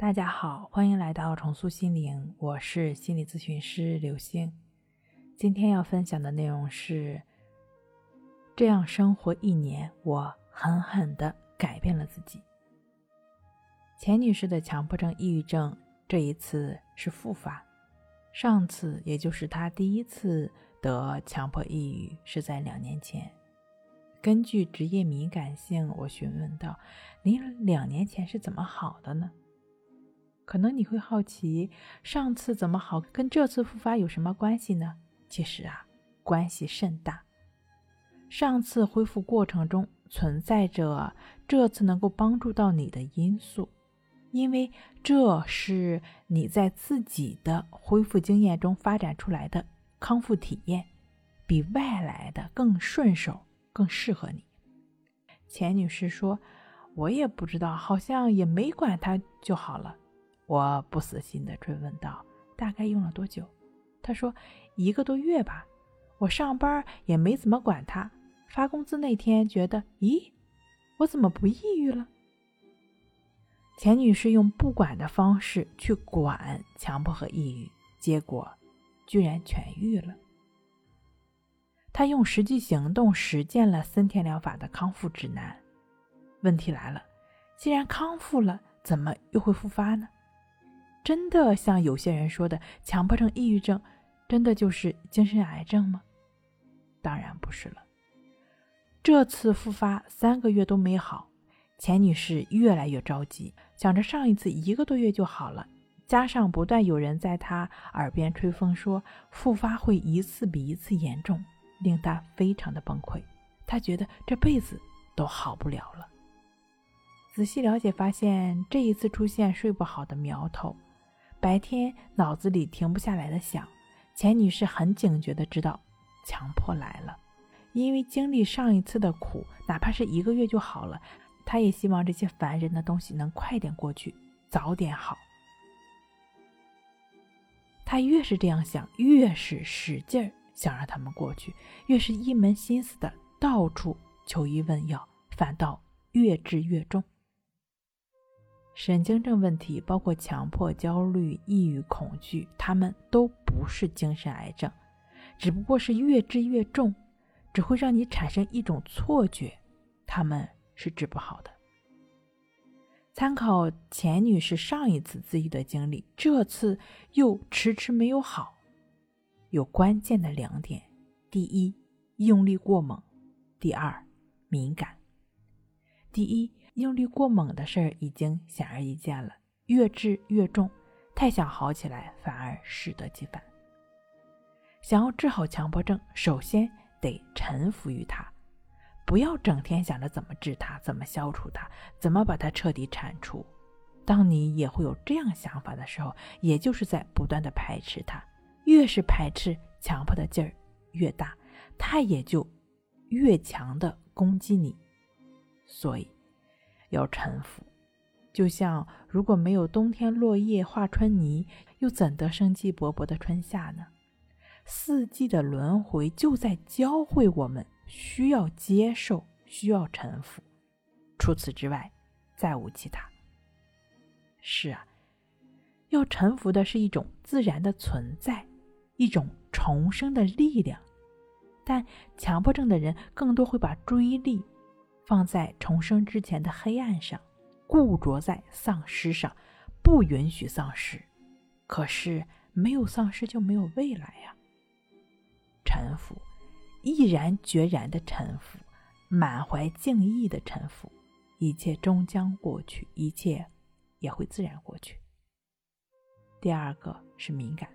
大家好，欢迎来到重塑心灵，我是心理咨询师刘星。今天要分享的内容是：这样生活一年，我狠狠的改变了自己。钱女士的强迫症、抑郁症这一次是复发，上次也就是她第一次得强迫抑郁是在两年前。根据职业敏感性，我询问道：“您两年前是怎么好的呢？”可能你会好奇，上次怎么好，跟这次复发有什么关系呢？其实啊，关系甚大。上次恢复过程中存在着这次能够帮助到你的因素，因为这是你在自己的恢复经验中发展出来的康复体验，比外来的更顺手，更适合你。钱女士说：“我也不知道，好像也没管它就好了。”我不死心的追问道：“大概用了多久？”他说：“一个多月吧。我上班也没怎么管他。发工资那天，觉得，咦，我怎么不抑郁了？”钱女士用不管的方式去管强迫和抑郁，结果居然痊愈了。她用实际行动实践了森田疗法的康复指南。问题来了，既然康复了，怎么又会复发呢？真的像有些人说的，强迫症、抑郁症，真的就是精神癌症吗？当然不是了。这次复发三个月都没好，钱女士越来越着急，想着上一次一个多月就好了，加上不断有人在她耳边吹风说复发会一次比一次严重，令她非常的崩溃。她觉得这辈子都好不了了。仔细了解发现，这一次出现睡不好的苗头。白天脑子里停不下来的想，钱女士很警觉的知道强迫来了，因为经历上一次的苦，哪怕是一个月就好了，她也希望这些烦人的东西能快点过去，早点好。她越是这样想，越是使劲儿想让他们过去，越是一门心思的到处求医问药，反倒越治越重。神经症问题包括强迫、焦虑、抑郁、恐惧，他们都不是精神癌症，只不过是越治越重，只会让你产生一种错觉，他们是治不好的。参考钱女士上一次自愈的经历，这次又迟迟没有好，有关键的两点：第一，用力过猛；第二，敏感。第一。用力过猛的事儿已经显而易见了，越治越重，太想好起来反而适得其反。想要治好强迫症，首先得臣服于它，不要整天想着怎么治它、怎么消除它、怎么把它彻底铲除。当你也会有这样想法的时候，也就是在不断的排斥它，越是排斥，强迫的劲儿越大，它也就越强的攻击你。所以。要臣服，就像如果没有冬天落叶化春泥，又怎得生机勃勃的春夏呢？四季的轮回就在教会我们需要接受，需要臣服。除此之外，再无其他。是啊，要臣服的是一种自然的存在，一种重生的力量。但强迫症的人更多会把注意力。放在重生之前的黑暗上，固着在丧失上，不允许丧失。可是没有丧失就没有未来呀。臣服，毅然决然的臣服，满怀敬意的臣服，一切终将过去，一切也会自然过去。第二个是敏感，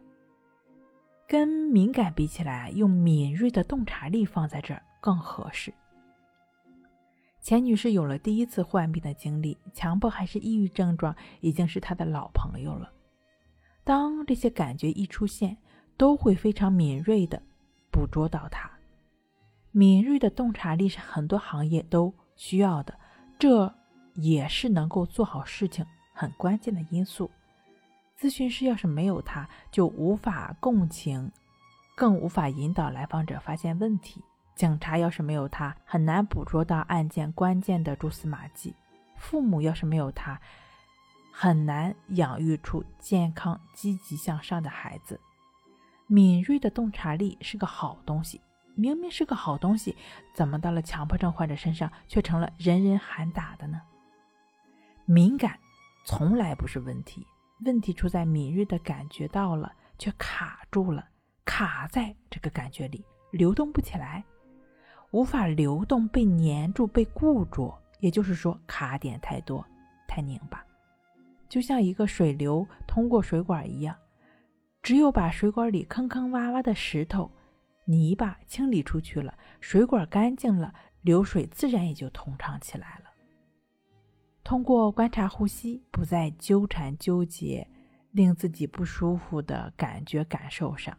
跟敏感比起来，用敏锐的洞察力放在这儿更合适。钱女士有了第一次患病的经历，强迫还是抑郁症状已经是她的老朋友了。当这些感觉一出现，都会非常敏锐的捕捉到它。敏锐的洞察力是很多行业都需要的，这也是能够做好事情很关键的因素。咨询师要是没有它，就无法共情，更无法引导来访者发现问题。警察要是没有他，很难捕捉到案件关键的蛛丝马迹；父母要是没有他，很难养育出健康、积极向上的孩子。敏锐的洞察力是个好东西，明明是个好东西，怎么到了强迫症患者身上却成了人人喊打的呢？敏感从来不是问题，问题出在敏锐的感觉到了，却卡住了，卡在这个感觉里，流动不起来，无法流动，被粘住，被固住。也就是说，卡点太多，太拧巴，就像一个水流通过水管一样。只有把水管里坑坑洼洼的石头、泥巴清理出去了，水管干净了，流水自然也就通畅起来了。通过观察呼吸，不再纠缠纠结令自己不舒服的感觉感受上，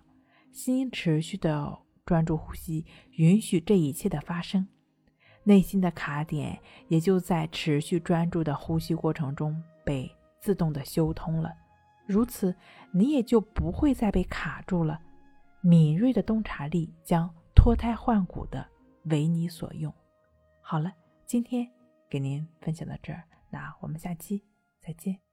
心持续的专注呼吸，允许这一切的发生，内心的卡点也就在持续专注的呼吸过程中被自动的修通了。如此，你也就不会再被卡住了。敏锐的洞察力将脱胎换骨的为你所用。好了，今天给您分享到这儿，那我们下期再见。